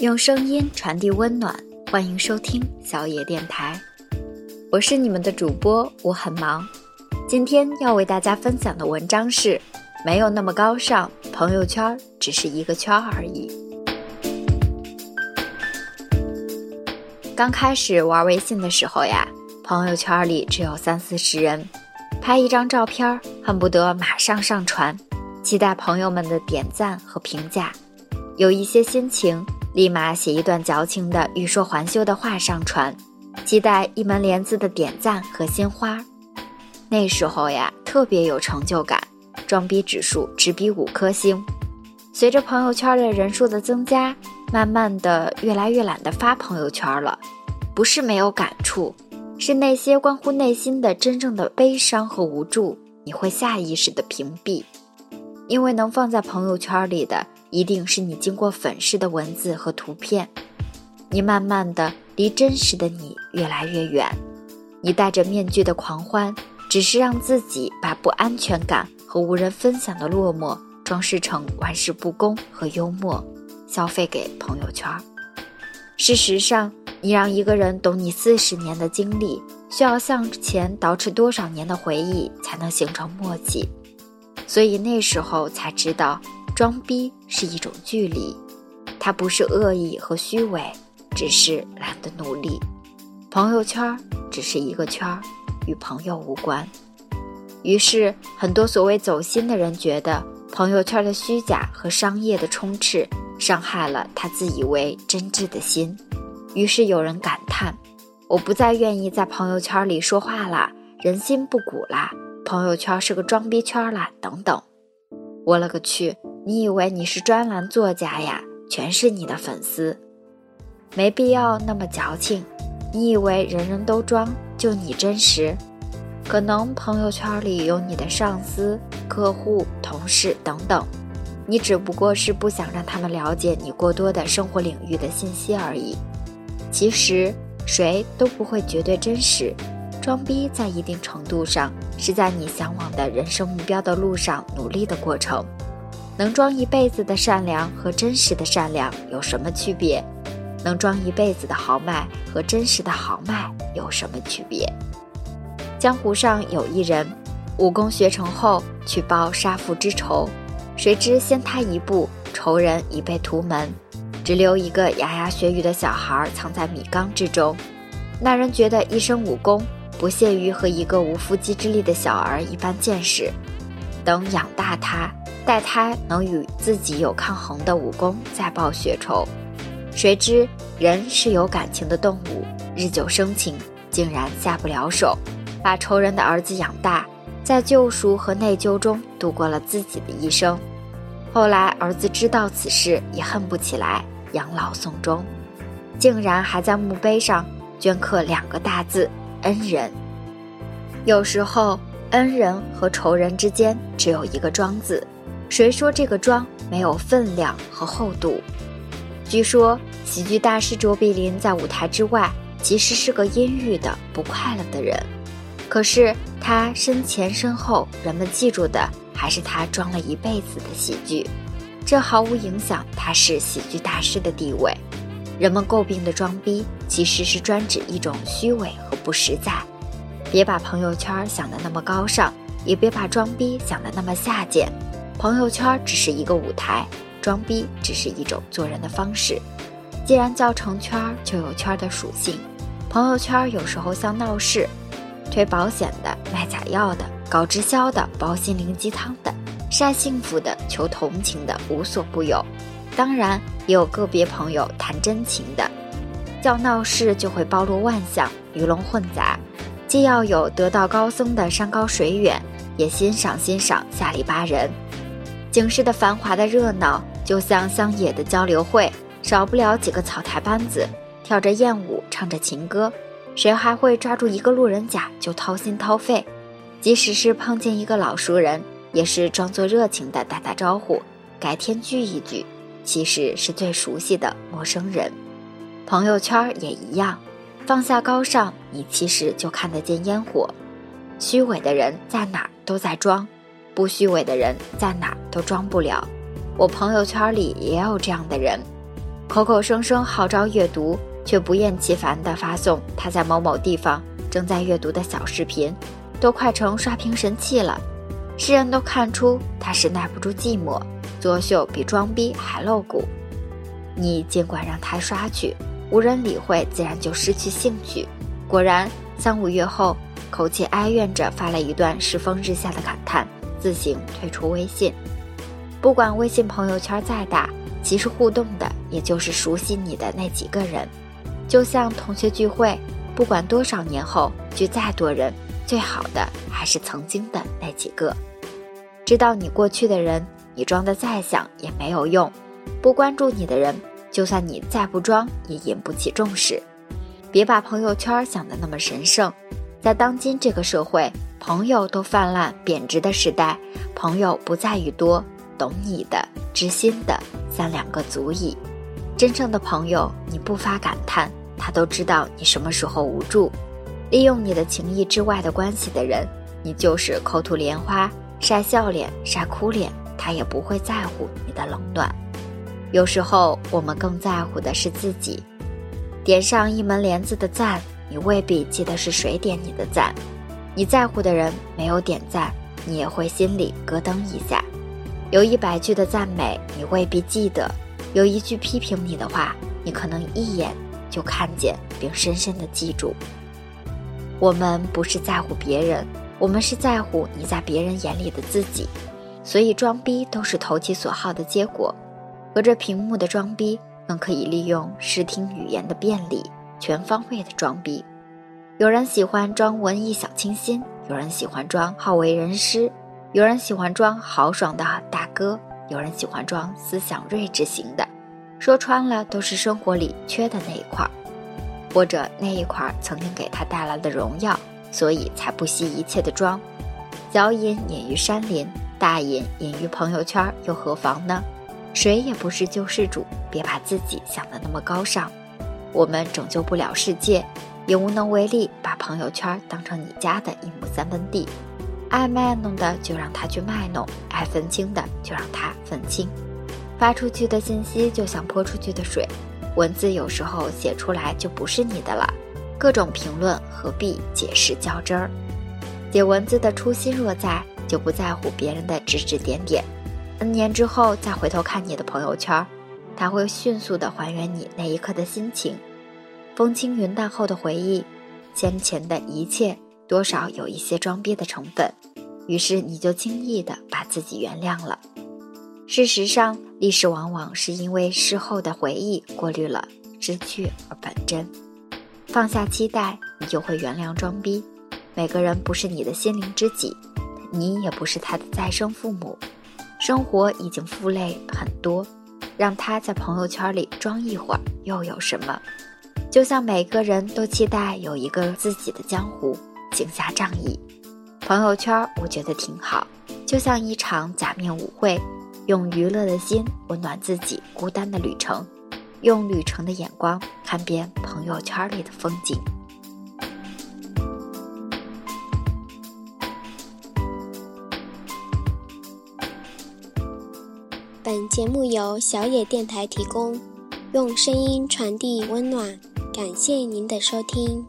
用声音传递温暖，欢迎收听小野电台，我是你们的主播，我很忙。今天要为大家分享的文章是：没有那么高尚，朋友圈只是一个圈而已。刚开始玩微信的时候呀，朋友圈里只有三四十人，拍一张照片，恨不得马上上传，期待朋友们的点赞和评价，有一些心情。立马写一段矫情的欲说还休的话上传，期待一门帘子的点赞和鲜花。那时候呀，特别有成就感，装逼指数直逼五颗星。随着朋友圈的人数的增加，慢慢的越来越懒得发朋友圈了。不是没有感触，是那些关乎内心的真正的悲伤和无助，你会下意识的屏蔽，因为能放在朋友圈里的。一定是你经过粉饰的文字和图片，你慢慢的离真实的你越来越远，你戴着面具的狂欢，只是让自己把不安全感和无人分享的落寞装饰成玩世不恭和幽默，消费给朋友圈。事实上，你让一个人懂你四十年的经历，需要向前倒饬多少年的回忆才能形成默契，所以那时候才知道。装逼是一种距离，它不是恶意和虚伪，只是懒得努力。朋友圈只是一个圈，与朋友无关。于是，很多所谓走心的人觉得朋友圈的虚假和商业的充斥伤害了他自以为真挚的心。于是有人感叹：“我不再愿意在朋友圈里说话啦，人心不古啦，朋友圈是个装逼圈啦，等等。”我勒个去！你以为你是专栏作家呀？全是你的粉丝，没必要那么矫情。你以为人人都装，就你真实？可能朋友圈里有你的上司、客户、同事等等，你只不过是不想让他们了解你过多的生活领域的信息而已。其实谁都不会绝对真实，装逼在一定程度上是在你向往的人生目标的路上努力的过程。能装一辈子的善良和真实的善良有什么区别？能装一辈子的豪迈和真实的豪迈有什么区别？江湖上有一人，武功学成后去报杀父之仇，谁知先他一步，仇人已被屠门，只留一个牙牙学语的小孩藏在米缸之中。那人觉得一身武功不屑于和一个无缚鸡之力的小儿一般见识，等养大他。待他能与自己有抗衡的武功，再报血仇。谁知人是有感情的动物，日久生情，竟然下不了手，把仇人的儿子养大，在救赎和内疚中度过了自己的一生。后来儿子知道此事，也恨不起来，养老送终，竟然还在墓碑上镌刻两个大字“恩人”。有时候，恩人和仇人之间只有一个“庄”字。谁说这个庄没有分量和厚度？据说喜剧大师卓别林在舞台之外其实是个阴郁的、不快乐的人，可是他身前身后，人们记住的还是他装了一辈子的喜剧。这毫无影响他是喜剧大师的地位。人们诟病的装逼，其实是专指一种虚伪和不实在。别把朋友圈想得那么高尚，也别把装逼想得那么下贱。朋友圈只是一个舞台，装逼只是一种做人的方式。既然叫成圈，就有圈的属性。朋友圈有时候像闹市，推保险的、卖假药的、搞直销的、煲心灵鸡汤的、晒幸福的、求同情的，无所不有。当然，也有个别朋友谈真情的。叫闹市就会包罗万象，鱼龙混杂，既要有得道高僧的山高水远，也欣赏欣赏下里巴人。景市的繁华的热闹，就像乡野的交流会，少不了几个草台班子，跳着艳舞，唱着情歌。谁还会抓住一个路人甲就掏心掏肺？即使是碰见一个老熟人，也是装作热情的打打招呼，改天聚一聚，其实是最熟悉的陌生人。朋友圈也一样，放下高尚，你其实就看得见烟火。虚伪的人在哪儿都在装，不虚伪的人在哪儿都装不了。我朋友圈里也有这样的人，口口声声号召阅读，却不厌其烦地发送他在某某地方正在阅读的小视频，都快成刷屏神器了。世人都看出他是耐不住寂寞，作秀比装逼还露骨。你尽管让他刷去，无人理会，自然就失去兴趣。果然，三五月后，口气哀怨着发了一段世风日下的感叹，自行退出微信。不管微信朋友圈再大，其实互动的也就是熟悉你的那几个人。就像同学聚会，不管多少年后聚再多人，最好的还是曾经的那几个。知道你过去的人，你装的再像也没有用；不关注你的人，就算你再不装，也引不起重视。别把朋友圈想得那么神圣。在当今这个社会，朋友都泛滥贬值的时代，朋友不在于多，懂你的、知心的三两个足矣。真正的朋友，你不发感叹，他都知道你什么时候无助。利用你的情谊之外的关系的人，你就是口吐莲花。晒笑脸、晒哭脸，他也不会在乎你的冷暖。有时候，我们更在乎的是自己。点上一门帘子的赞，你未必记得是谁点你的赞。你在乎的人没有点赞，你也会心里咯噔一下。有一百句的赞美，你未必记得；有一句批评你的话，你可能一眼就看见并深深的记住。我们不是在乎别人。我们是在乎你在别人眼里的自己，所以装逼都是投其所好的结果。隔着屏幕的装逼，更可以利用视听语言的便利，全方位的装逼。有人喜欢装文艺小清新，有人喜欢装好为人师，有人喜欢装豪爽的大哥，有人喜欢装思想睿智型的。说穿了，都是生活里缺的那一块，或者那一块曾经给他带来的荣耀。所以才不惜一切的装，小隐隐于山林，大隐隐于朋友圈，又何妨呢？谁也不是救世主，别把自己想得那么高尚。我们拯救不了世界，也无能为力把朋友圈当成你家的一亩三分地。爱卖弄的就让他去卖弄，爱分清的就让他分清。发出去的信息就像泼出去的水，文字有时候写出来就不是你的了。各种评论何必解释较真儿？写文字的初心若在，就不在乎别人的指指点点。N 年之后再回头看你的朋友圈，他会迅速的还原你那一刻的心情。风轻云淡后的回忆，先前的一切多少有一些装逼的成分，于是你就轻易的把自己原谅了。事实上，历史往往是因为事后的回忆过滤了知趣而本真。放下期待，你就会原谅装逼。每个人不是你的心灵知己，你也不是他的再生父母。生活已经负累很多，让他在朋友圈里装一会儿又有什么？就像每个人都期待有一个自己的江湖，行侠仗义。朋友圈我觉得挺好，就像一场假面舞会，用娱乐的心温暖自己孤单的旅程。用旅程的眼光看遍朋友圈里的风景。本节目由小野电台提供，用声音传递温暖，感谢您的收听。